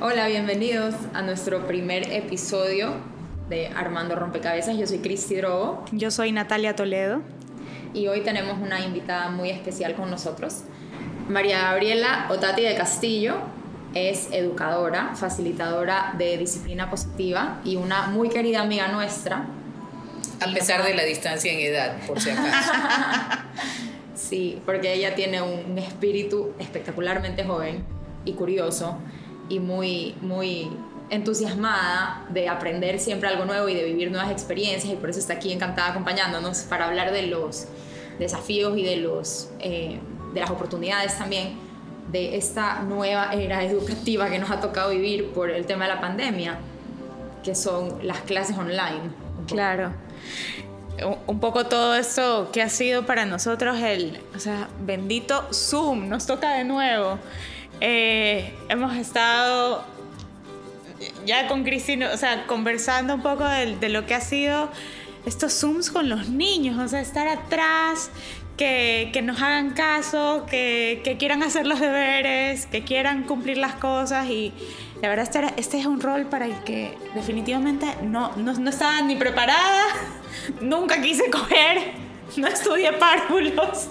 Hola, bienvenidos a nuestro primer episodio de Armando Rompecabezas. Yo soy Cristi Drogo. Yo soy Natalia Toledo. Y hoy tenemos una invitada muy especial con nosotros. María Gabriela Otati de Castillo es educadora, facilitadora de disciplina positiva y una muy querida amiga nuestra. A pesar de la distancia en edad, por si acaso. sí, porque ella tiene un espíritu espectacularmente joven y curioso y muy, muy entusiasmada de aprender siempre algo nuevo y de vivir nuevas experiencias y por eso está aquí encantada acompañándonos para hablar de los desafíos y de, los, eh, de las oportunidades también de esta nueva era educativa que nos ha tocado vivir por el tema de la pandemia, que son las clases online. Claro. Un poco todo esto que ha sido para nosotros el, o sea, bendito Zoom, nos toca de nuevo. Eh, hemos estado ya con Cristina, o sea, conversando un poco de, lo que ha sido estos Zooms con los niños, o sea, estar atrás, que, que nos hagan caso, que, que, quieran hacer los deberes, que quieran cumplir las cosas y la verdad este, este es un rol para el que definitivamente no, no, no estaba ni preparada, nunca quise coger no estudié párvulos.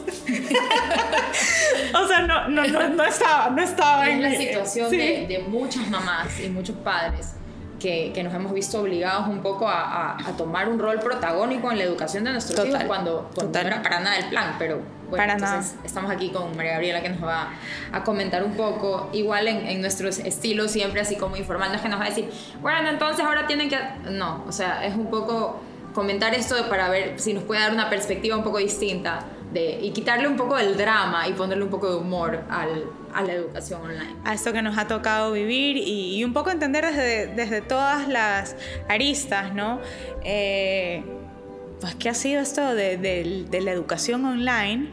o sea, no, no, no, estaba, no estaba en la situación de, de, muchas mamás y muchos padres que, que, nos hemos visto obligados un poco a, a, tomar un rol protagónico en la educación de nuestros hijos cuando, cuando no era para nada el plan, pero bueno, para entonces nada. estamos aquí con María Gabriela que nos va a comentar un poco, igual en, en nuestros estilos siempre así como informal, no es que nos va a decir, bueno, entonces ahora tienen que... No, o sea, es un poco comentar esto para ver si nos puede dar una perspectiva un poco distinta de, y quitarle un poco del drama y ponerle un poco de humor al, a la educación online. A esto que nos ha tocado vivir y, y un poco entender desde, desde, todas las aristas, ¿no? Eh, pues qué ha sido esto de, de, de la educación online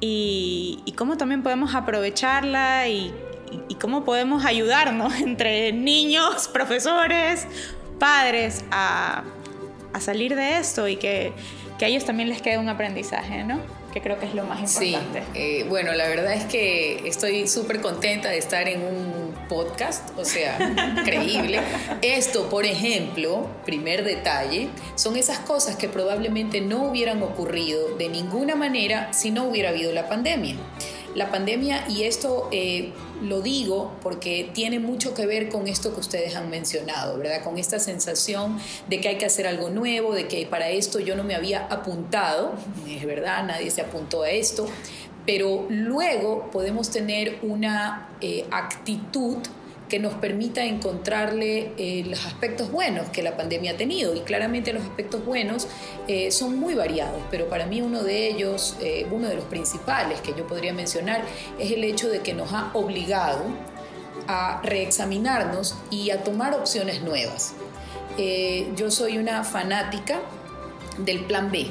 y, y, cómo también podemos aprovecharla y, y cómo podemos ayudarnos entre niños, profesores, padres a a salir de esto y que, que, a ellos también les quede un aprendizaje, ¿no? Que creo que es lo más importante. Sí, eh, bueno, la verdad es que estoy súper contenta de estar en un podcast, o sea, increíble. Esto, por ejemplo, primer detalle, son esas cosas que probablemente no hubieran ocurrido de ninguna manera si no hubiera habido la pandemia. La pandemia, y esto eh, lo digo porque tiene mucho que ver con esto que ustedes han mencionado, ¿verdad? Con esta sensación de que hay que hacer algo nuevo, de que para esto yo no me había apuntado, es verdad, nadie se apuntó a esto, pero luego podemos tener una eh, actitud que nos permita encontrarle eh, los aspectos buenos que la pandemia ha tenido. Y claramente los aspectos buenos eh, son muy variados, pero para mí uno de ellos, eh, uno de los principales que yo podría mencionar, es el hecho de que nos ha obligado a reexaminarnos y a tomar opciones nuevas. yo soy una fanática del plan B,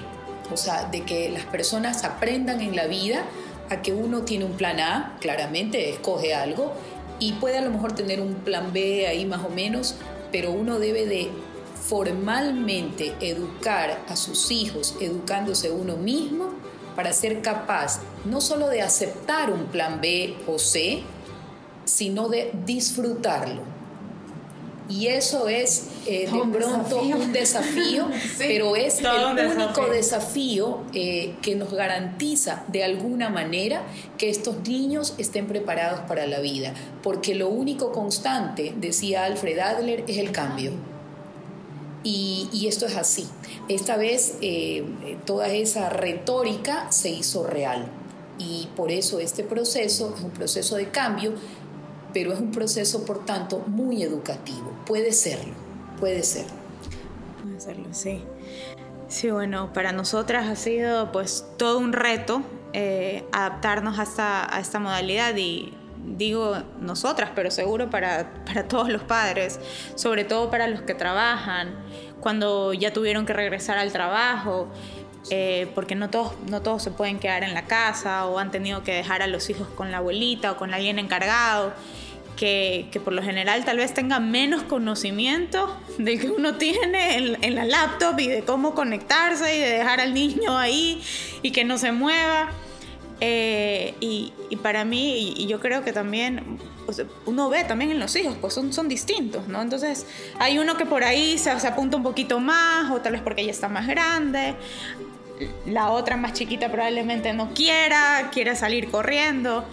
o sea, de que las personas aprendan en la vida a que uno tiene un plan A, claramente escoge algo, y puede a lo mejor tener un plan B ahí más o menos, pero uno debe de formalmente educar a sus hijos, educándose uno mismo, para ser capaz no solo de aceptar un plan B o C, sino de disfrutarlo. Y eso es eh, de pronto un desafío, pero es el único desafío, eh, que nos garantiza de alguna manera que estos niños estén preparados para la vida. Porque lo único constante, decía Alfred Adler, es el cambio. Y, y esto es así. Esta vez eh, toda esa retórica se hizo real. Y por eso este proceso es un proceso de cambio pero es un proceso, por tanto, muy educativo. Puede serlo, puede serlo. Puede serlo, sí. Sí, bueno, para nosotras ha sido pues todo un reto eh, adaptarnos a esta, a esta modalidad y digo nosotras, pero seguro para, para todos los padres, sobre todo para los que trabajan, cuando ya tuvieron que regresar al trabajo, eh, porque no todos, no todos se pueden quedar en la casa o han tenido que dejar a los hijos con la abuelita o con alguien encargado. Que, por lo general tal vez tenga menos conocimiento del que uno tiene en, la laptop y de cómo conectarse y de dejar al niño ahí y que no se mueva. Eh, y, para mí, y, yo creo que también uno ve también en los hijos, pues son, distintos, ¿no? Entonces hay uno que por ahí se, apunta un poquito más o tal vez porque ella está más grande la otra más chiquita probablemente no quiera, quiera salir corriendo.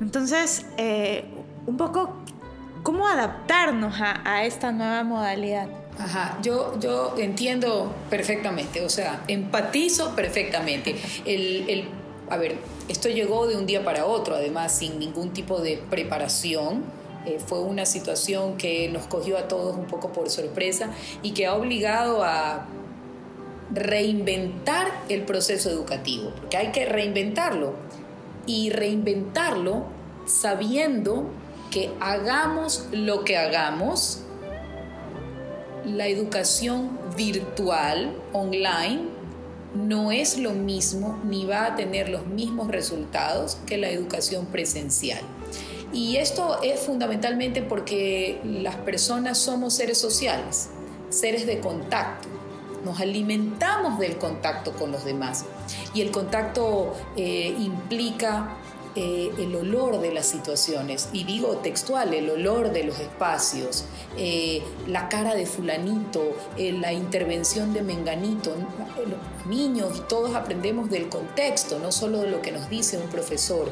Entonces, eh, un poco, ¿cómo adaptarnos a, esta nueva modalidad? Ajá, yo, yo entiendo perfectamente, o sea, empatizo perfectamente. El, a ver, esto llegó de un día para otro, además sin ningún tipo de preparación. Eh, fue una situación que nos cogió a todos un poco por sorpresa y que ha obligado a reinventar el proceso educativo, porque hay que reinventarlo y reinventarlo sabiendo que hagamos lo que hagamos, la educación virtual, online, no es lo mismo ni va a tener los mismos resultados que la educación presencial. Y esto es fundamentalmente porque las personas somos seres sociales, seres de contacto nos alimentamos del contacto con los demás. Y el contacto eh, implica eh, el olor de las situaciones, y digo textual, el olor de los espacios, eh, la cara de fulanito, la intervención de menganito. Los niños todos aprendemos del contexto, no solo de lo que nos dice un profesor.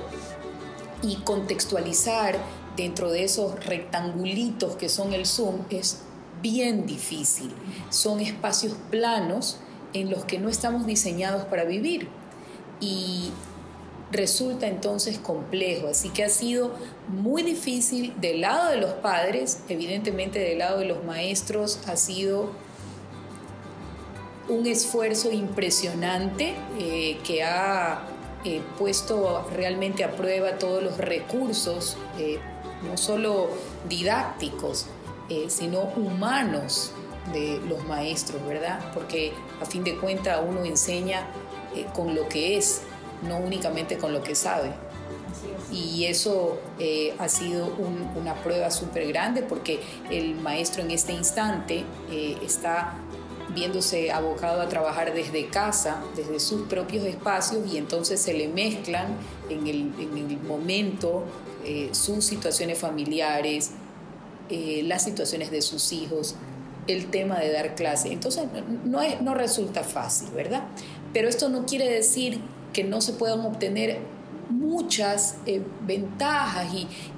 Y contextualizar dentro de esos rectangulitos que son el Zoom es bien difícil. Son espacios planos en los que no estamos diseñados para vivir. Y resulta entonces complejo. Así que ha sido muy difícil del lado de los padres, evidentemente del lado de los maestros ha sido un esfuerzo impresionante eh, que ha eh, puesto realmente a prueba todos los recursos, eh, no solo didácticos, sino humanos de los maestros, ¿verdad? Porque a fin de cuentas uno enseña con lo que es, no únicamente con lo que sabe. Y eso eh, ha sido una prueba súper grande porque el maestro en este instante está viéndose abocado a trabajar desde casa, desde sus propios espacios y entonces se le mezclan en el, en el momento sus situaciones familiares, eh, las situaciones de sus hijos, el tema de dar clase. Entonces no, no resulta fácil, ¿verdad? Pero esto no quiere decir que no se puedan obtener muchas eh, ventajas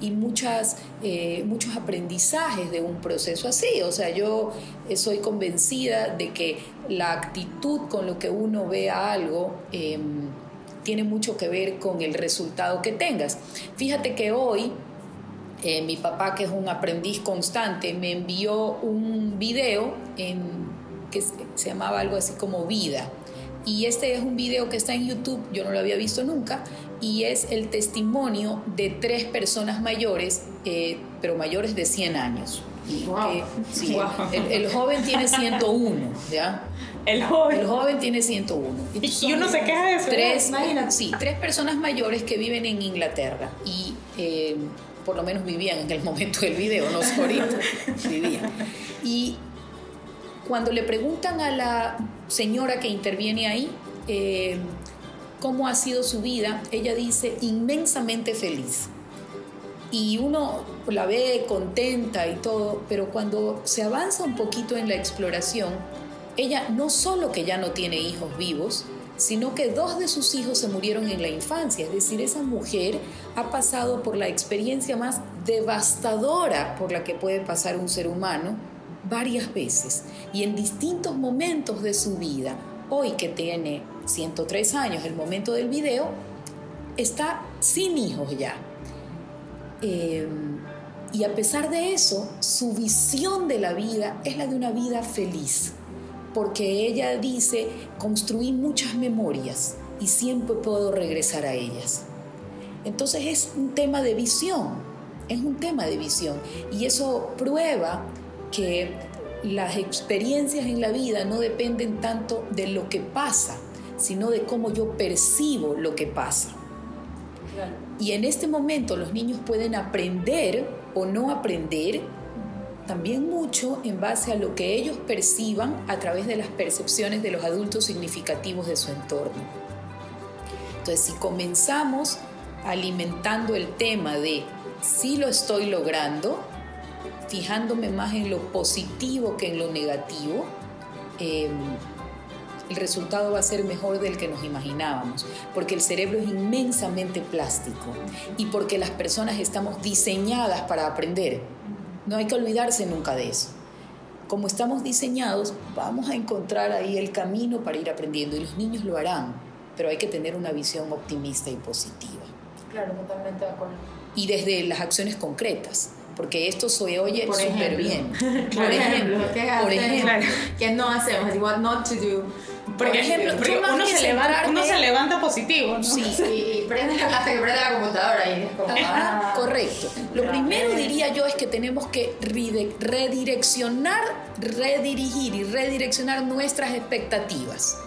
y, muchas, eh, muchos aprendizajes de un proceso así. O sea, yo soy convencida de que la actitud con lo que uno ve algo em, tiene mucho que ver con el resultado que tengas. Fíjate que hoy eh, mi papá, que es un aprendiz constante, me envió un video en, que se llamaba algo así como Vida. Y este es un video que está en YouTube, yo no lo había visto nunca, y es el testimonio de tres personas mayores, eh, pero mayores de 100 años. el, joven tiene 101, ¿ya? El joven. El joven tiene 101. Y, uno se queja de eso. Tres, sí, tres personas mayores que viven en Inglaterra. Y eh, por lo menos vivían en el momento del video, no ahorita, vivían. Y cuando le preguntan a la señora que interviene ahí eh, cómo ha sido su vida, ella dice inmensamente feliz. Y uno la ve contenta y todo, pero cuando se avanza un poquito en la exploración, ella no solo que ya no tiene hijos vivos, sino que dos de sus hijos se murieron en la infancia. Es decir, esa mujer ha pasado por la experiencia más devastadora por la que puede pasar un ser humano varias veces y en distintos momentos de su vida. Hoy que tiene 103 años, el momento del video, está sin hijos ya. Eh, y a pesar de eso, su visión de la vida es la de una vida feliz porque ella dice, construí muchas memorias y siempre puedo regresar a ellas. Entonces es un tema de visión, es un tema de visión. Y eso prueba que las experiencias en la vida no dependen tanto de lo que pasa, sino de cómo yo percibo lo que pasa. Y en este momento los niños pueden aprender o no aprender también mucho en base a lo que ellos perciban a través de las percepciones de los adultos significativos de su entorno. Entonces, si comenzamos alimentando el tema de si lo estoy logrando, fijándome más en lo positivo que en lo negativo, em, el resultado va a ser mejor del que nos imaginábamos, porque el cerebro es inmensamente plástico y porque las personas estamos diseñadas para aprender. No hay que olvidarse nunca de eso. Como estamos diseñados, vamos a encontrar ahí el camino para ir aprendiendo y los niños lo harán, pero hay que tener una visión optimista y positiva. Claro, totalmente de acuerdo. Y desde las acciones concretas, porque esto se oye súper bien. Por ejemplo, ¿qué, por ejemplo, ¿qué no hacemos? What not to do. Por ejemplo, uno, se levanta, uno se levanta positivo, ¿no? Sí, y, prende la, hasta que prende la computadora y es como, ah, correcto. Lo primero diría yo es que tenemos que redireccionar, redirigir y redireccionar nuestras expectativas.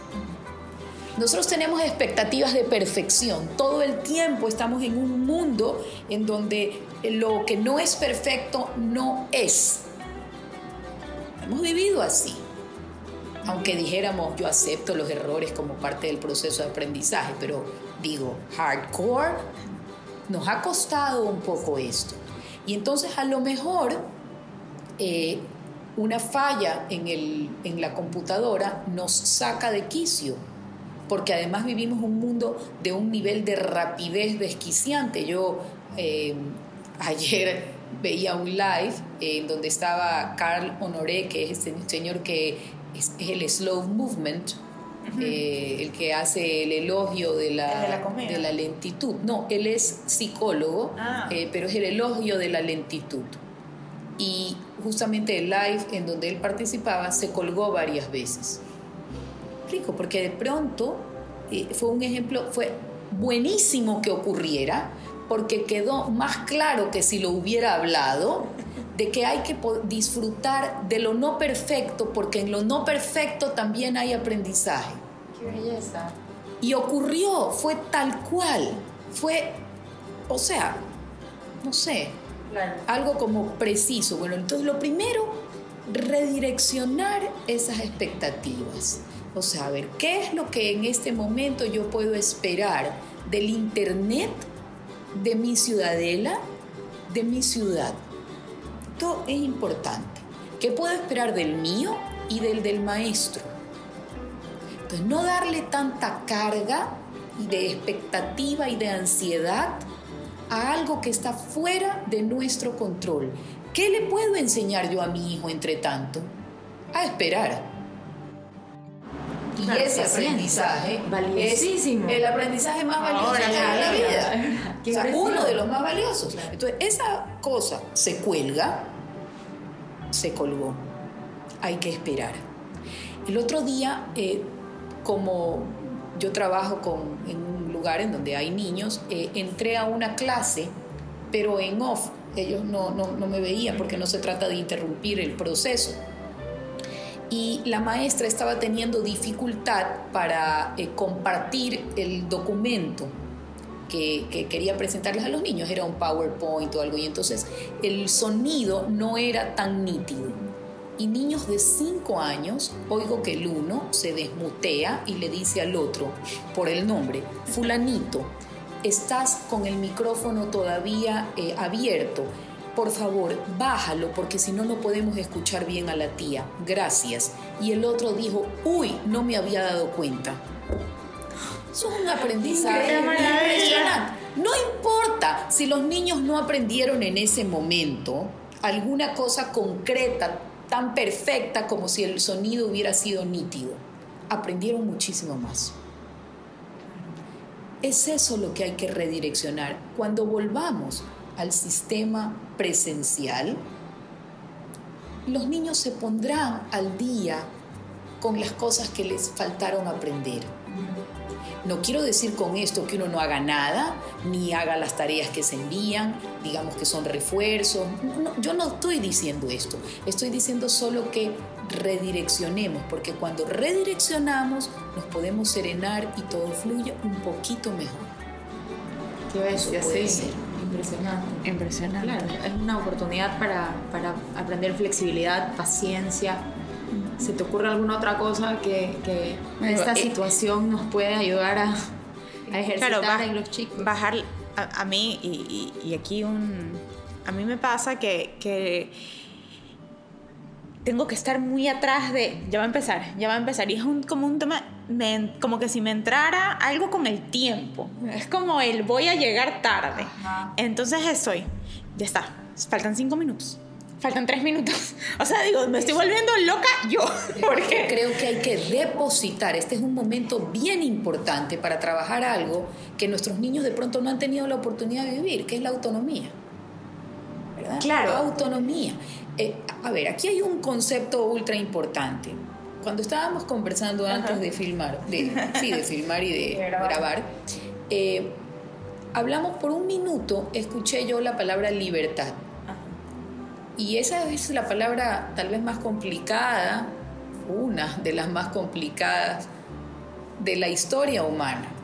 Nosotros tenemos expectativas de perfección. Todo el tiempo estamos en un mundo en donde lo que no es perfecto no es. Hemos vivido así. Aunque dijéramos yo acepto los errores como parte del proceso de aprendizaje, pero digo, hardcore, nos ha costado un poco esto. Y entonces a lo mejor eh, una falla en, en la computadora nos saca de quicio porque además vivimos un mundo de un nivel de rapidez desquiciante. Yo eh, ayer veía un live en donde estaba Carl Honoré, que es este señor que es, el slow movement, eh, el que hace el elogio de la, de la, lentitud. No, él es psicólogo, ah. eh, pero es el elogio de la lentitud. Y justamente el live en donde él participaba se colgó varias veces rico, porque de pronto eh, fue un ejemplo, fue buenísimo que ocurriera, porque quedó más claro que si lo hubiera hablado, de que hay que disfrutar de lo no perfecto, porque en lo no perfecto también hay aprendizaje. Qué belleza. Y ocurrió, fue tal cual, fue, o sea, no sé, algo como preciso. Bueno, entonces lo primero, redireccionar esas expectativas. O sea, a ver, ¿qué es lo que en este momento yo puedo esperar del Internet, de mi ciudadela, de mi ciudad? Esto es importante. ¿Qué puedo esperar del mío y del del maestro? Entonces, no darle tanta carga y de expectativa y de ansiedad a algo que está fuera de nuestro control. ¿Qué le puedo enseñar yo a mi hijo entre tanto? A esperar y ese aprendizaje valiosísimo. es el aprendizaje más valioso de la vida. uno de los más valiosos. Entonces, esa cosa se cuelga, se colgó. Hay que esperar. El otro día, eh, como yo trabajo con, en un lugar en donde hay niños, eh, entré a una clase, pero en off. Ellos no, no, no me veían porque no se trata de interrumpir el proceso y la maestra estaba teniendo dificultad para eh, compartir el documento que, que, quería presentarles a los niños, era un PowerPoint o algo, y entonces el sonido no era tan nítido. Y niños de 5 años, oigo que el uno se desmutea y le dice al otro, por el nombre, fulanito, estás con el micrófono todavía eh, abierto por favor, bájalo porque si no, no podemos escuchar bien a la tía. Gracias. Y el otro dijo, uy, no me había dado cuenta. Eso es un aprendizaje impresionante. No importa si los niños no aprendieron en ese momento alguna cosa concreta, tan perfecta como si el sonido hubiera sido nítido. Aprendieron muchísimo más. Es eso lo que hay que redireccionar. Cuando volvamos al sistema presencial, los niños se pondrán al día con las cosas que les faltaron aprender. No quiero decir con esto que uno no haga nada, ni haga las tareas que se envían, digamos que son refuerzos. yo no estoy diciendo esto, estoy diciendo solo que redireccionemos, porque cuando redireccionamos nos podemos serenar y todo fluye un poquito mejor. Eso puede ser. Impresionante. Impresionante. Claro, es una oportunidad para, para aprender flexibilidad, paciencia, ¿Se te ocurre alguna otra cosa que, que esta eh, situación nos puede ayudar a, a ejercitar en los chicos? Bajar a, a mí, y, y, aquí un... A mí me pasa que, que tengo que estar muy atrás de, ya va a empezar, ya va a empezar. Y es un, como un tema, como que si me entrara algo con el tiempo. Es como el voy a llegar tarde. Entonces estoy, ya está, faltan cinco minutos faltan tres minutos. O sea, digo, me estoy volviendo loca yo. Porque creo que hay que depositar. Este es un momento bien importante para trabajar algo que nuestros niños de pronto no han tenido la oportunidad de vivir, que es la autonomía. ¿Verdad? Claro. La autonomía. Eh, a ver, aquí hay un concepto ultra importante. Cuando estábamos conversando antes de filmar, de, sí, de filmar y de, grabar, eh, hablamos por un minuto, escuché yo la palabra libertad. Y esa es la palabra tal vez más complicada, una de las más complicadas de la historia humana.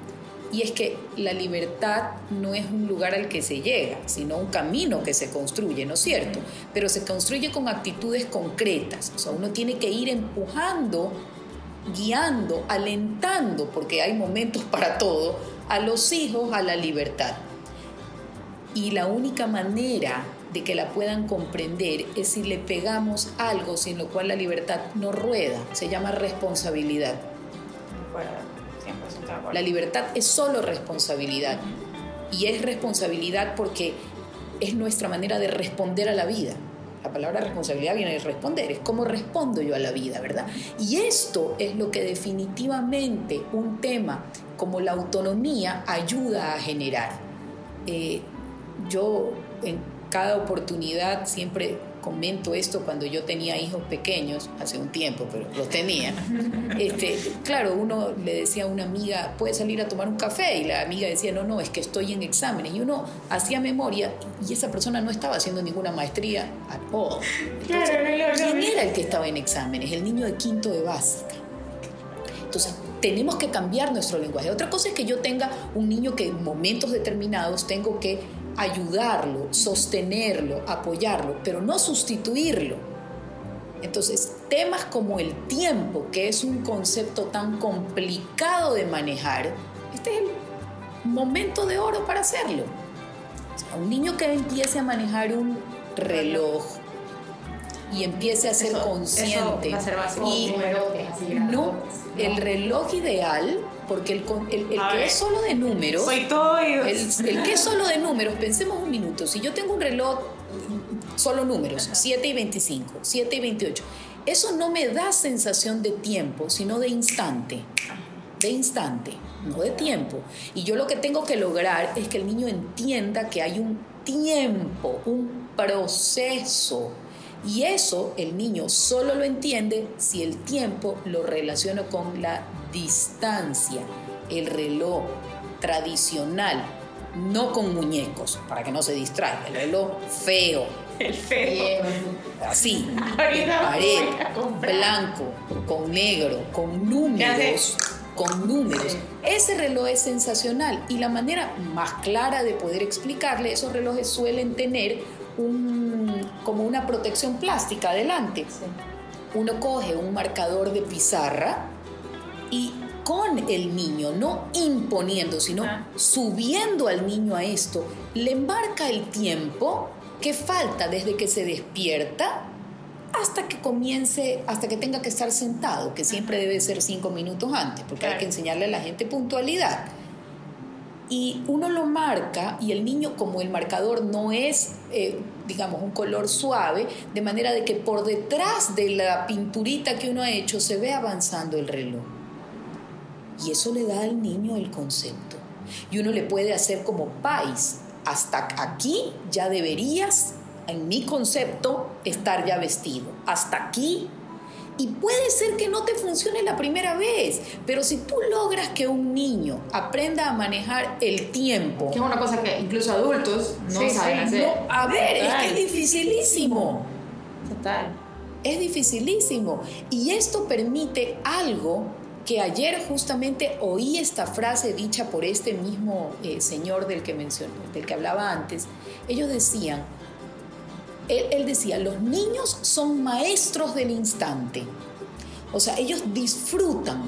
Y es que la libertad no es un lugar al que se llega, sino un camino que se construye, ¿no es cierto? Pero se construye con actitudes concretas. O sea, uno tiene que ir empujando, guiando, alentando, porque hay momentos para todo, a los hijos a la libertad. Y la única manera de que la puedan comprender es si le pegamos algo sin lo cual la libertad no rueda. Se llama responsabilidad. La libertad es solo responsabilidad. Y es responsabilidad porque es nuestra manera de responder a la vida. La palabra responsabilidad viene de responder, es cómo respondo yo a la vida, ¿verdad? Y esto es lo que definitivamente un tema como la autonomía ayuda a generar. Eh, yo en cada oportunidad siempre comento esto cuando yo tenía hijos pequeños, hace un tiempo, pero los tenía. Este, claro, uno le decía a una amiga, puede salir a tomar un café, y la amiga decía, no, no, es que estoy en exámenes. Y uno hacía memoria y esa persona no estaba haciendo ninguna maestría a todo. ¿Quién era el que estaba en exámenes? El niño de quinto de básica. Entonces, tenemos que cambiar nuestro lenguaje. Otra cosa es que yo tenga un niño que en momentos determinados tengo que ayudarlo, sostenerlo, apoyarlo, pero no sustituirlo. Entonces, temas como el tiempo, que es un concepto tan complicado de manejar, este es el momento de oro para hacerlo. un niño que empiece a manejar un reloj y empiece a ser consciente y no el reloj ideal porque el, el, que es solo de números, Soy todo el, el, que es solo de números, pensemos un minuto, si yo tengo un reloj solo números, 7 y 25, 7 y 28, eso no me da sensación de tiempo, sino de instante, de instante, no de tiempo. Y yo lo que tengo que lograr es que el niño entienda que hay un tiempo, un proceso. Y eso el niño solo lo entiende si el tiempo lo relaciona con la distancia, el reloj tradicional, no con muñecos, para que no se distraiga, el reloj feo. El feo. Así, pared, blanco, con negro, con números. Con números. Ese reloj es sensacional y la manera más clara de poder explicarle, esos relojes suelen tener un, como una protección plástica adelante. Uno coge un marcador de pizarra, con el niño, no imponiendo, sino ah. subiendo al niño a esto, le marca el tiempo que falta desde que se despierta hasta que comience, hasta que tenga que estar sentado, que siempre debe ser cinco minutos antes, porque hay que enseñarle a la gente puntualidad. Y uno lo marca y el niño, como el marcador no es, eh, digamos, un color suave, de manera de que por detrás de la pinturita que uno ha hecho se ve avanzando el reloj. Y eso le da al niño el concepto. Y uno le puede hacer como país. Hasta aquí ya deberías, en mi concepto, estar ya vestido. Hasta aquí. Y puede ser que no te funcione la primera vez, pero si tú logras que un niño aprenda a manejar el tiempo. Que es una cosa que incluso adultos no saben hacer. a ver, es que es dificilísimo. Total. Es dificilísimo. Y esto permite algo que ayer justamente oí esta frase dicha por este mismo eh, señor del que mencionó, del que hablaba antes. Ellos decían, él, decía, los niños son maestros del instante. O sea, ellos disfrutan.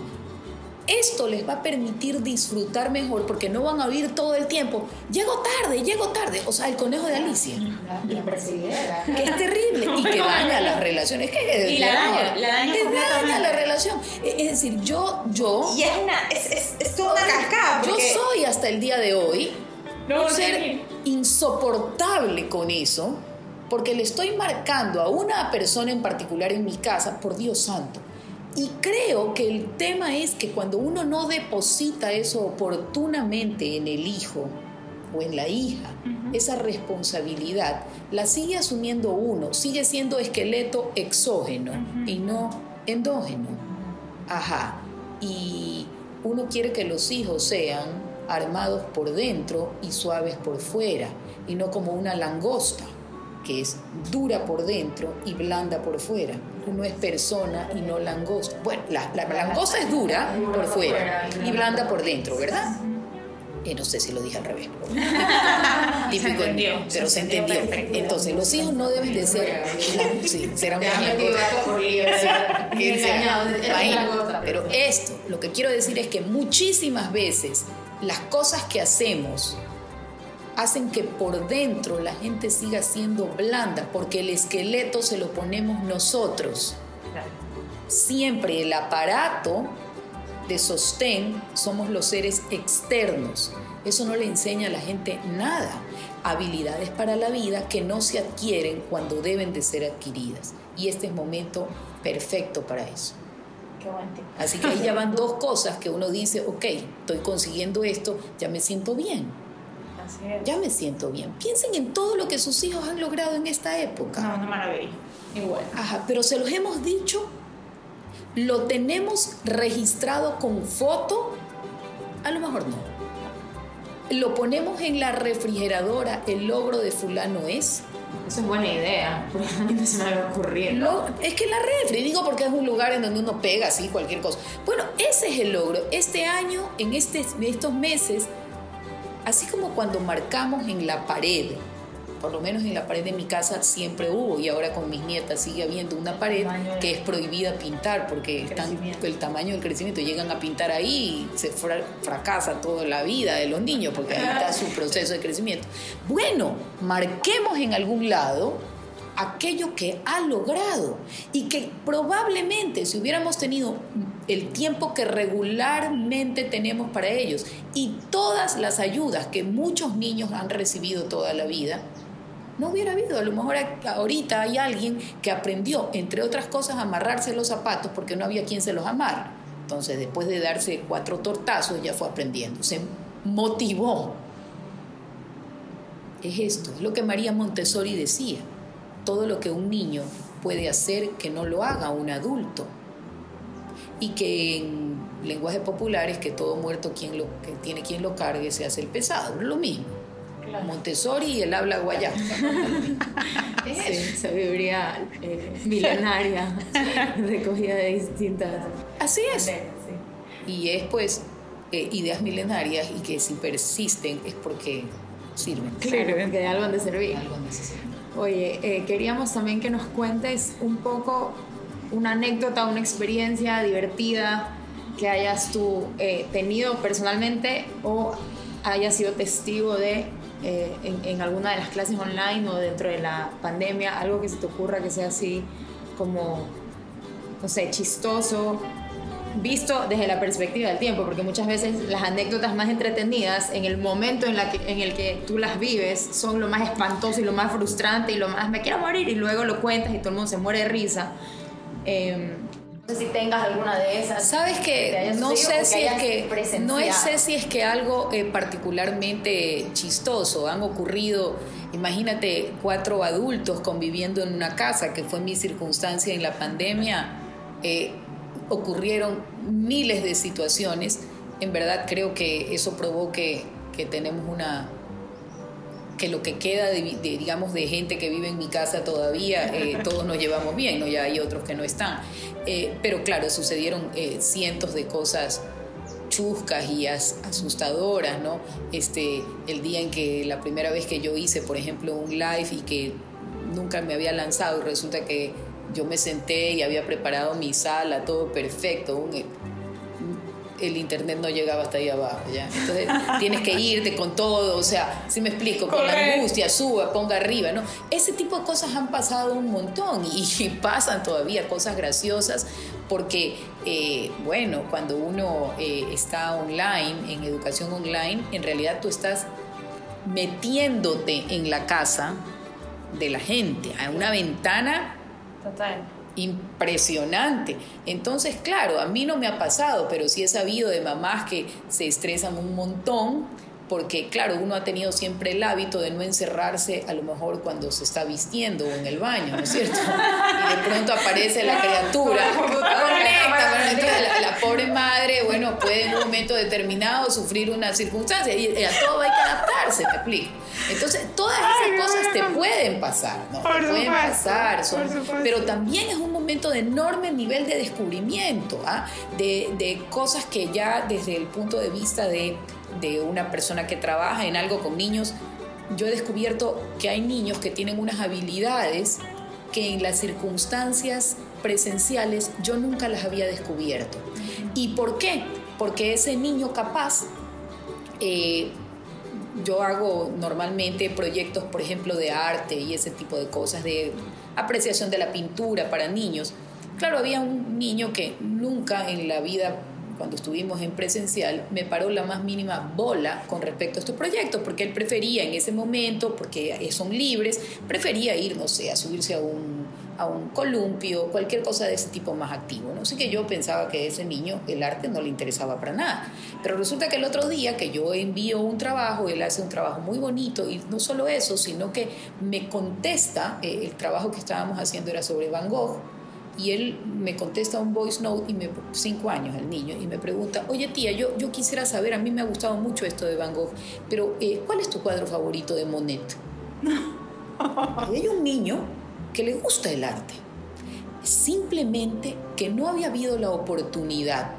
Esto les va a permitir disfrutar mejor porque no van a oír todo el tiempo, llego tarde, llego tarde. O sea, el conejo de Alicia. La, que es terrible y que daña las relaciones. Que, y la daña, la daña, daña la relación. Es decir, yo, yo... Y es una, es, es, es toda una cascada. Yo soy hasta el día de hoy un ser insoportable con eso porque le estoy marcando a una persona en particular en mi casa, por Dios santo. Y creo que el tema es que cuando uno no deposita eso oportunamente en el hijo o en la hija, esa responsabilidad, la sigue asumiendo uno, sigue siendo esqueleto exógeno y no endógeno. Ajá. Y uno quiere que los hijos sean armados por dentro y suaves por fuera, y no como una langosta que es dura por dentro y blanda por fuera. Uno es persona y no langosta. Bueno, la, langosta es dura por fuera y blanda por dentro, ¿verdad? Eh, no sé si lo dije al revés. se entendió, pero se, entendió. Entonces, los hijos no deben de ser. Sí, serán Pero esto, lo que quiero decir es que muchísimas veces las cosas que hacemos hacen que por dentro la gente siga siendo blanda, porque el esqueleto se lo ponemos nosotros. Siempre el aparato de sostén somos los seres externos. Eso no le enseña a la gente nada. Habilidades para la vida que no se adquieren cuando deben de ser adquiridas. Y este es momento perfecto para eso. Así que ahí ya van dos cosas que uno dice, ok, estoy consiguiendo esto, ya me siento bien ya me siento bien. Piensen en todo lo que sus hijos han logrado en esta época. No, una maravilla. Igual. Ajá, pero se los hemos dicho, lo tenemos registrado con foto, a lo mejor no. Lo ponemos en la refrigeradora, el logro de fulano es. Esa es buena idea, porque a mí se me había ocurrido. es que la refri, digo porque es un lugar en donde uno pega así cualquier cosa. Bueno, ese es el logro. Este año, en este, estos meses, Así como cuando marcamos en la pared, por lo menos en la pared de mi casa siempre hubo y ahora con mis nietas sigue habiendo una pared que es prohibida pintar porque están, el tamaño del crecimiento llegan a pintar ahí y se fracasa toda la vida de los niños porque ahí está su proceso de crecimiento. Bueno, marquemos en algún lado aquello que ha logrado y que probablemente si hubiéramos tenido el tiempo que regularmente tenemos para ellos y todas las ayudas que muchos niños han recibido toda la vida, no hubiera habido. A lo mejor ahorita hay alguien que aprendió, entre otras cosas, a amarrarse los zapatos porque no había quien se los amarra. Entonces, después de darse cuatro tortazos, ya fue aprendiendo, se motivó. Es esto, es lo que María Montessori decía todo lo que un niño puede hacer que no lo haga un adulto. Y que en lenguaje popular es que todo muerto quien lo, que tiene quien lo cargue se hace el pesado, es lo mismo. Montessori y el habla guayana. sí, sabiduría eh, milenaria, recogida de distintas. Así es. Y es pues eh, ideas milenarias y que si persisten es porque sirven. Claro, que de algo han de servir. Algo han de servir. Oye, eh, queríamos también que nos cuentes un poco una anécdota, una experiencia divertida que hayas tú eh, tenido personalmente o hayas sido testigo de eh, en, en, alguna de las clases online o dentro de la pandemia, algo que se te ocurra que sea así como, no sé, chistoso visto desde la perspectiva del tiempo, porque muchas veces las anécdotas más entretenidas en el momento en, la en el que tú las vives son lo más espantoso y lo más frustrante y lo más me quiero morir y luego lo cuentas y todo el mundo se muere de risa. Em, no sé si tengas alguna de esas. Sabes que no sé si es que no sé si es que algo eh, particularmente chistoso han ocurrido. Imagínate cuatro adultos conviviendo en una casa, que fue mi circunstancia en la pandemia eh, ocurrieron miles de situaciones. En verdad creo que eso provoque que tenemos una que lo que queda de, digamos de gente que vive en mi casa todavía eh, todos nos llevamos bien no ya hay otros que no están eh, pero claro sucedieron cientos de cosas chuscas y asustadoras, ¿no? Este, el día en que la primera vez que yo hice, por ejemplo, un live y que nunca me había lanzado y resulta que yo me senté y había preparado mi sala, todo perfecto, el internet no llegaba hasta ahí abajo, ¿ya? Entonces tienes que irte con todo, o sea, si me explico, con la angustia, suba, ponga arriba, ¿no? Ese tipo de cosas han pasado un montón y, pasan todavía cosas graciosas porque, eh, bueno, cuando uno eh, está online, en educación online, en realidad tú estás metiéndote en la casa de la gente, a una ventana Total impresionante. Entonces, claro, a mí no me ha pasado, pero sí he sabido de mamás que se estresan un montón porque claro, uno ha tenido siempre el hábito de no encerrarse a lo mejor cuando se está vistiendo o en el baño, ¿no es cierto? Y de pronto aparece la criatura, conecta, la, pobre madre, bueno, puede en un momento determinado sufrir una circunstancia y a todo hay que adaptarse, te explico. Entonces, todas esas cosas te pueden pasar, ¿no? te pueden pasar, pero también es un momento de enorme nivel de descubrimiento, ¿ah? de, de cosas que ya desde el punto de vista de de una persona que trabaja en algo con niños, yo he descubierto que hay niños que tienen unas habilidades que en las circunstancias presenciales yo nunca las había descubierto. ¿Y por qué? Porque ese niño capaz, eh, yo hago normalmente proyectos, por ejemplo, de arte y ese tipo de cosas, de apreciación de la pintura para niños. Claro, había un niño que nunca en la vida cuando estuvimos en presencial, me paró la más mínima bola con respecto a estos proyectos, porque él prefería en ese momento, porque son libres, prefería ir, no sé, a subirse a un, a un columpio, cualquier cosa de ese tipo más activo. No sé que yo pensaba que a ese niño el arte no le interesaba para nada. Pero resulta que el otro día que yo envío un trabajo, él hace un trabajo muy bonito y no solo eso, sino que me contesta, eh, el trabajo que estábamos haciendo era sobre Van Gogh, y él me contesta un voice note y me cinco años el niño y me pregunta oye tía yo yo quisiera saber a mí me ha gustado mucho esto de Van Gogh pero eh, cuál es tu cuadro favorito de Monet y hay un niño que le gusta el arte simplemente que no había habido la oportunidad.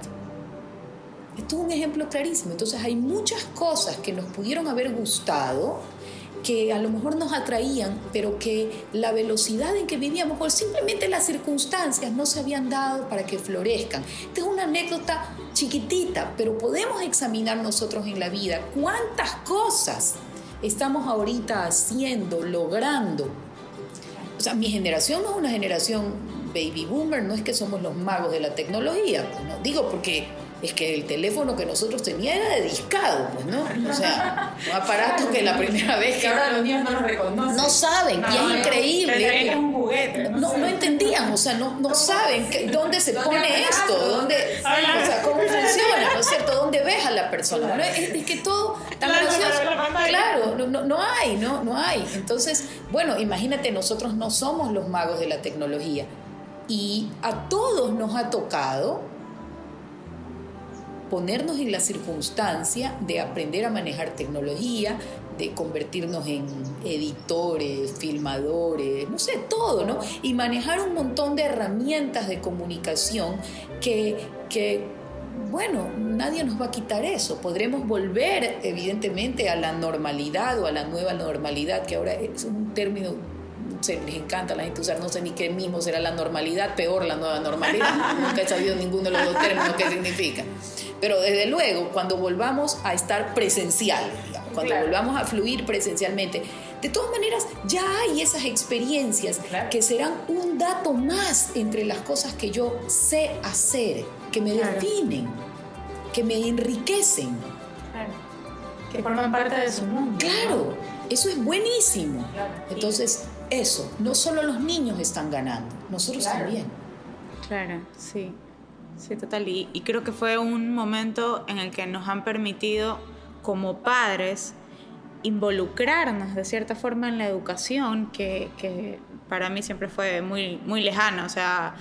Esto es un ejemplo clarísimo. Entonces hay muchas cosas que nos pudieron haber gustado que a lo mejor nos atraían, pero que la velocidad en que vivíamos o simplemente las circunstancias no se habían dado para que florezcan. Esta es una anécdota chiquitita, pero podemos examinar nosotros en la vida cuántas cosas estamos ahorita haciendo, logrando. O sea, mi generación no es una generación baby boomer, no es que somos los magos de la tecnología, no digo porque es que el teléfono que nosotros teníamos era de discado, pues, ¿no? O sea, un aparato que la primera vez que... ahora los niños no lo reconocen. No saben, y es increíble. Es un juguete. No, no entendían, o sea, no, no saben dónde se pone esto, dónde, o sea, cómo funciona, ¿no es cierto? ¿Dónde ves a la persona? Es, que todo tan Claro, no, no hay, no, no hay. Entonces, bueno, imagínate, nosotros no somos los magos de la tecnología. Y a todos nos ha tocado ponernos en la circunstancia de aprender a manejar tecnología, de convertirnos en editores, filmadores, no sé, todo, ¿no? Y manejar un montón de herramientas de comunicación que, que bueno, nadie nos va a quitar eso. Podremos volver, evidentemente, a la normalidad o a la nueva normalidad, que ahora es un término se les encanta a la gente usar, no sé ni qué mismo será la normalidad, peor la nueva normalidad. Nunca he sabido ninguno de los dos términos qué significa. Pero desde luego, cuando volvamos a estar presencial, cuando volvamos a fluir presencialmente, de todas maneras ya hay esas experiencias que serán un dato más entre las cosas que yo sé hacer, que me definen, que me enriquecen. Que forman parte de su mundo. Claro, eso es buenísimo. Entonces, eso, no solo los niños están ganando, nosotros también. Claro, sí. Sí, total. Y, creo que fue un momento en el que nos han permitido, como padres, involucrarnos de cierta forma en la educación, que, para mí siempre fue muy, muy lejano. O sea,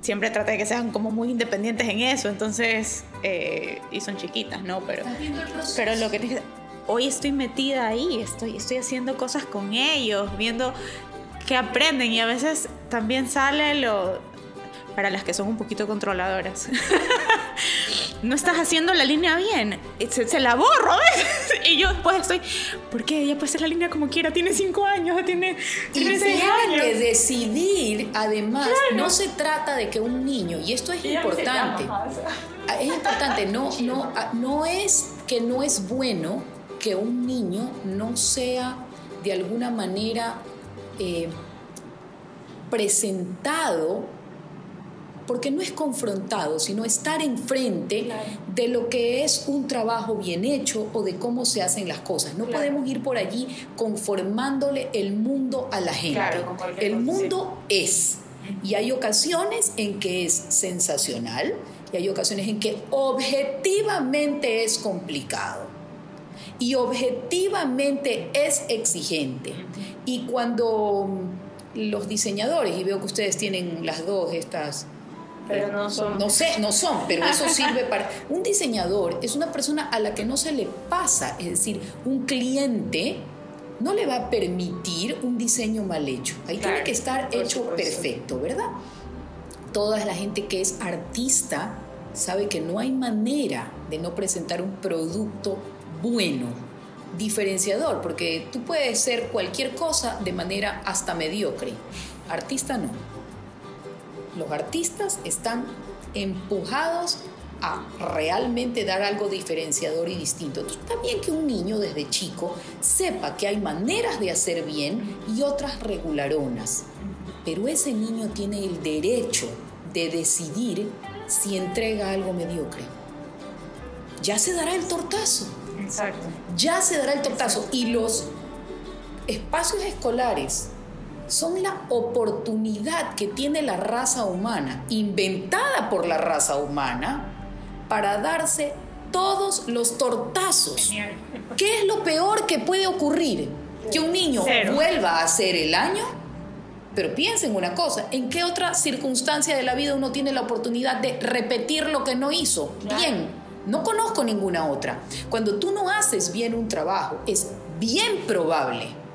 siempre traté de que sean como muy independientes en eso, entonces, eh, y son chiquitas, ¿no? Pero, pero lo que te hoy estoy metida ahí, estoy, estoy haciendo cosas con ellos, viendo qué aprenden y a veces también sale lo, para las que son un poquito controladoras. no estás haciendo la línea bien. Se, la borro. y yo después estoy, ¿por qué? Ella puede hacer la línea como quiera. Tiene cinco años, tiene, tiene seis años. que decidir, además, no se trata de que un niño, y esto es importante, ah, es importante, no, no, ah, no es que no es bueno que un niño no sea de alguna manera eh, presentado porque no es confrontado, sino estar enfrente de lo que es un trabajo bien hecho o de cómo se hacen las cosas. No podemos ir por allí conformándole el mundo a la gente. el mundo es. Y hay ocasiones en que es sensacional y hay ocasiones en que objetivamente es complicado y objetivamente es exigente. Y cuando los diseñadores, y veo que ustedes tienen las dos estas pero no son. No sé, no son, pero eso sirve para... Un diseñador es una persona a la que no se le pasa, es decir, un cliente no le va a permitir un diseño mal hecho. Ahí tiene que estar hecho perfecto, ¿verdad? Toda la gente que es artista sabe que no hay manera de no presentar un producto bueno, diferenciador, porque tú puedes ser cualquier cosa de manera hasta mediocre. Artista no los artistas están empujados a realmente dar algo diferenciador y distinto. Entonces, también que un niño desde chico sepa que hay maneras de hacer bien y otras regularonas. Pero ese niño tiene el derecho de decidir si entrega algo mediocre. Ya se dará el tortazo. Exacto. Ya se dará el tortazo. Y los espacios escolares son la oportunidad que tiene la raza humana, inventada por la raza humana, para darse todos los tortazos. ¿Qué es lo peor que puede ocurrir? Que un niño vuelva a hacer el año. Pero piensen una cosa, ¿en qué otra circunstancia de la vida uno tiene la oportunidad de repetir lo que no hizo? Bien, no conozco ninguna otra. Cuando tú no haces bien un trabajo, es bien probable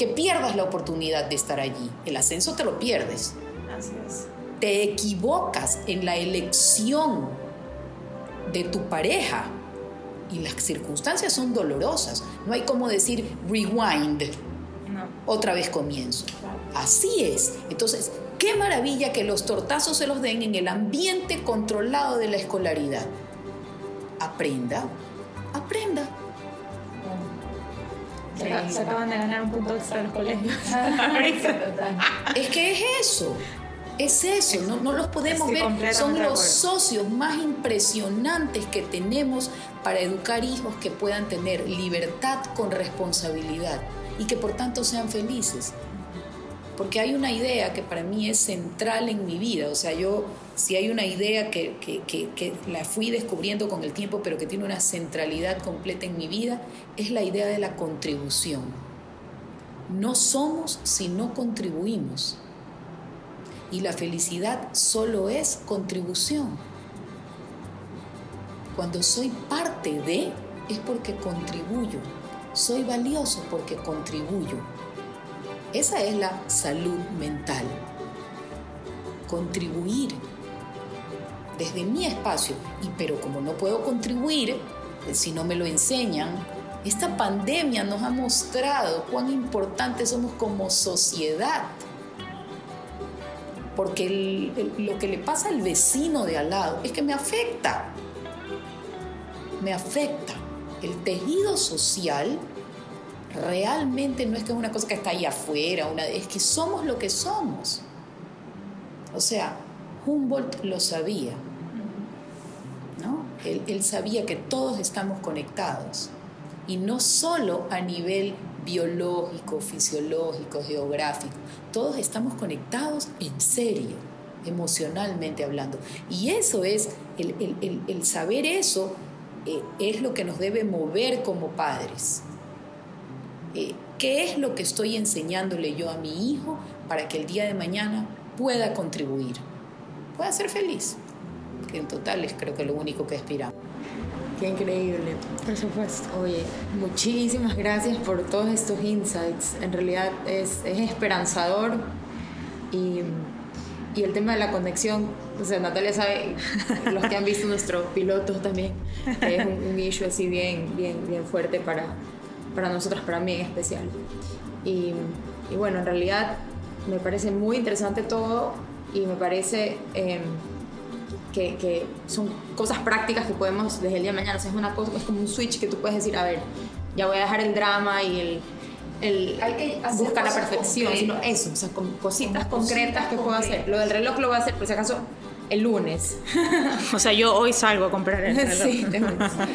que pierdas la oportunidad de estar allí. El ascenso te lo pierdes. Así es. Te equivocas en la elección de tu pareja y las circunstancias son dolorosas. No hay como decir rewind. Otra vez comienzo. Así es. Entonces, qué maravilla que los tortazos se los den en el ambiente controlado de la escolaridad. Aprenda, aprenda. Se, acaban de ganar un punto extra los colegios. es que es eso. Es eso, no, no los podemos ver. Son los socios más impresionantes que tenemos para educar hijos que puedan tener libertad con responsabilidad y que por tanto sean felices porque hay una idea que para mí es central en mi vida, o sea, yo, si hay una idea que, que, la fui descubriendo con el tiempo, pero que tiene una centralidad completa en mi vida, es la idea de la contribución. No somos si no contribuimos. Y la felicidad solo es contribución. Cuando soy parte de, es porque contribuyo. Soy valioso porque contribuyo. Esa es la salud mental. Contribuir desde mi espacio. Pero como no puedo contribuir, pues, si no me lo enseñan, esta pandemia nos ha mostrado cuán importantes somos como sociedad. Porque lo que le pasa al vecino de al lado es que me afecta. Me afecta. El tejido social realmente no es que es una cosa que está ahí afuera, es que somos lo que somos. O sea, Humboldt lo sabía. ¿No? Él, sabía que todos estamos conectados. Y no solo a nivel biológico, fisiológico, geográfico. Todos estamos conectados en serio, emocionalmente hablando. Y eso es, el saber eso eh, es lo que nos debe mover como padres. Eh, qué es lo que estoy enseñándole yo a mi hijo para que el día de mañana pueda contribuir. pueda ser feliz. Que en total es creo que lo único que aspiramos. Qué increíble. Por supuesto. Oye, muchísimas gracias por todos estos insights. En realidad es, es esperanzador y, y, el tema de la conexión, o sea, Natalia sabe, los que han visto nuestros pilotos también, que es un, un issue así bien, bien, bien fuerte para, para nosotros, para mí en especial. Y, y bueno, en realidad me parece muy interesante todo y me parece... Eh, que, que, son cosas prácticas que podemos desde el día de mañana. O sea, es, una cosa, es como un switch que tú puedes decir, a ver, ya voy a dejar el drama y el, el Hay que buscar la perfección, sino eso, o sea, con cositas concretas que puedo hacer. Lo del reloj lo voy a hacer, por si acaso, el lunes. o sea, yo hoy salgo a comprar el reloj. Sí,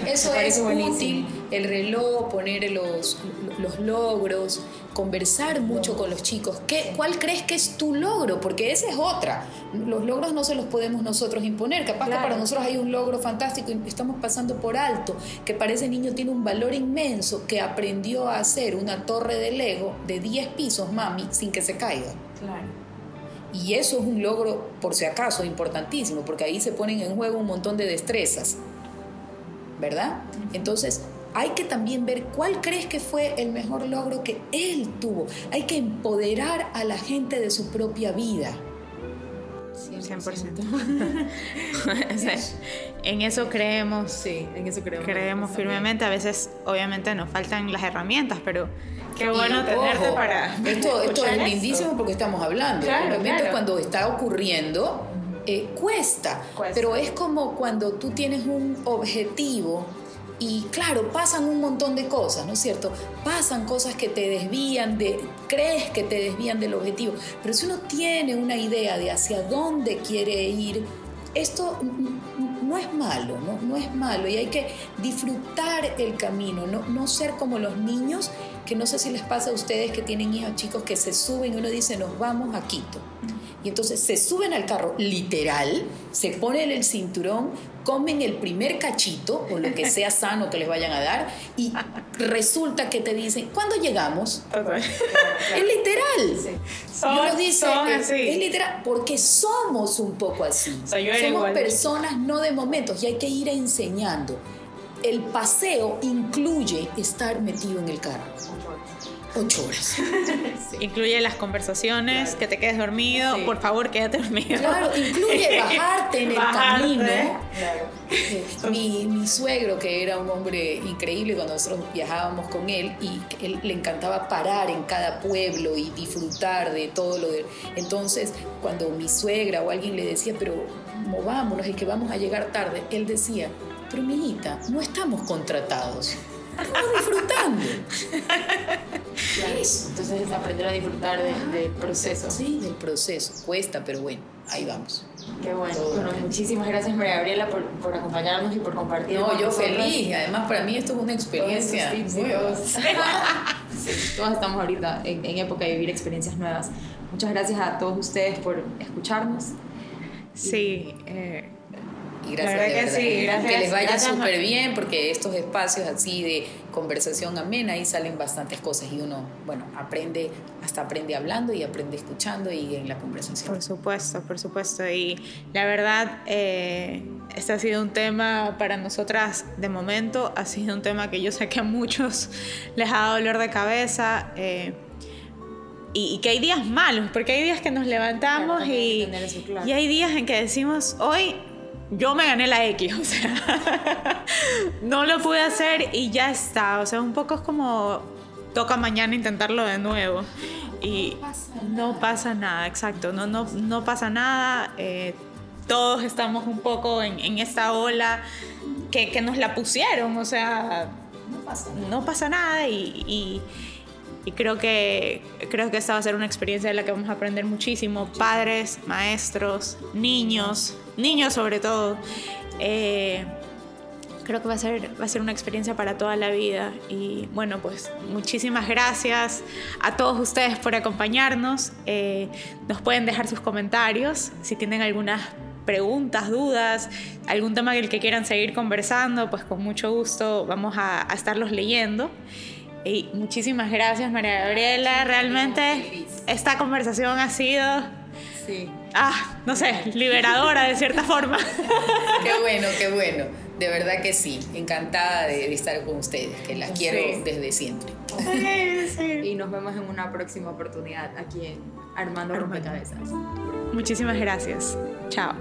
Eso es útil, el reloj, poner los, los logros, conversar mucho con los chicos. ¿Qué, ¿Cuál crees que es tu logro? Porque esa es otra. Los logros no se los podemos nosotros imponer. Capaz que para nosotros hay un logro fantástico y estamos pasando por alto, que para ese niño tiene un valor inmenso, que aprendió a hacer una torre de Lego de 10 pisos, mami, sin que se caiga. Claro. Y eso es un logro, por si acaso, importantísimo, porque ahí se ponen en juego un montón de destrezas, ¿verdad? Entonces, hay que también ver cuál crees que fue el mejor logro que él tuvo. Hay que empoderar a la gente de su propia vida. 100%. en eso creemos. Sí, en eso creemos. Creemos firmemente. A veces, obviamente, nos faltan las herramientas, pero qué bueno tenerte para. Esto, esto es lindísimo porque estamos hablando. Claro, cuando está ocurriendo, eh, cuesta, Pero es como cuando tú tienes un objetivo y claro, pasan un montón de cosas, ¿no es cierto? Pasan cosas que te desvían de, crees que te desvían del objetivo, pero si uno tiene una idea de hacia dónde quiere ir, esto no es malo, no, no es malo y hay que disfrutar el camino, no, no ser como los niños, que no sé si les pasa a ustedes que tienen hijos chicos que se suben y uno dice nos vamos a Quito. Y entonces se suben al carro literal, se ponen el cinturón, comen el primer cachito o lo que sea sano que les vayan a dar y resulta que te dicen, ¿cuándo llegamos? es literal. Sí. Son, dice, es, literal, porque somos un poco así. somos personas no de momentos y hay que ir enseñando. El paseo incluye estar metido en el carro ocho horas. Incluye las conversaciones, que te quedes dormido, por favor quédate dormido. Claro, incluye bajarte en el camino. Claro. Mi, mi, suegro, que era un hombre increíble cuando nosotros viajábamos con él, y él le encantaba parar en cada pueblo y disfrutar de todo lo de... Entonces, cuando mi suegra o alguien le decía, pero movámonos y que vamos a llegar tarde, él decía, pero mi hijita, no estamos contratados. Estamos disfrutando. Entonces es aprender a disfrutar del proceso. Sí, del proceso. Cuesta, pero bueno, ahí vamos. Qué bueno. Bueno, muchísimas gracias María Gabriela por, por acompañarnos y por compartir. No, yo feliz. Además, para mí esto es una experiencia nueva. sí, todos estamos ahorita en, en época de vivir experiencias nuevas. Muchas gracias a todos ustedes por escucharnos. Sí, eh, y gracias de verdad. Que, que les vaya súper bien, porque estos espacios así de conversación amena, ahí salen bastantes cosas y uno, bueno, aprende, hasta aprende hablando y aprende escuchando y en la conversación. Por supuesto, por supuesto. Y la verdad, eh, este ha sido un tema para nosotras de momento, ha sido un tema que yo sé que a muchos les ha dado dolor de cabeza. Eh, y, que hay días malos, porque hay días que nos levantamos y, y hay días en que decimos, hoy yo me gané la X, o sea, no lo pude hacer y ya está, o sea, un poco es como toca mañana intentarlo de nuevo y no pasa nada, exacto, no, no, no pasa nada, eh, todos estamos un poco en, esta ola que, que, nos la pusieron, o sea, no pasa, nada y creo que, creo que esta va a ser una experiencia de la que vamos a aprender muchísimo, padres, maestros, niños, niños sobre todo. Eh, creo que va a, ser, va a ser una experiencia para toda la vida. Y bueno, pues muchísimas gracias a todos ustedes por acompañarnos. Eh, nos pueden dejar sus comentarios si tienen algunas preguntas, dudas, algún tema del que quieran seguir conversando, pues con mucho gusto vamos a, a estarlos leyendo. Y muchísimas gracias María Gabriela, realmente esta conversación ha sido sí. Ah, no sé, liberadora de cierta forma. qué bueno, qué bueno. De verdad que sí, encantada de, estar con ustedes, que las quiero desde siempre. Y nos vemos en una próxima oportunidad aquí en Armando, Armando. Rompecabezas. Muchísimas gracias. Chao.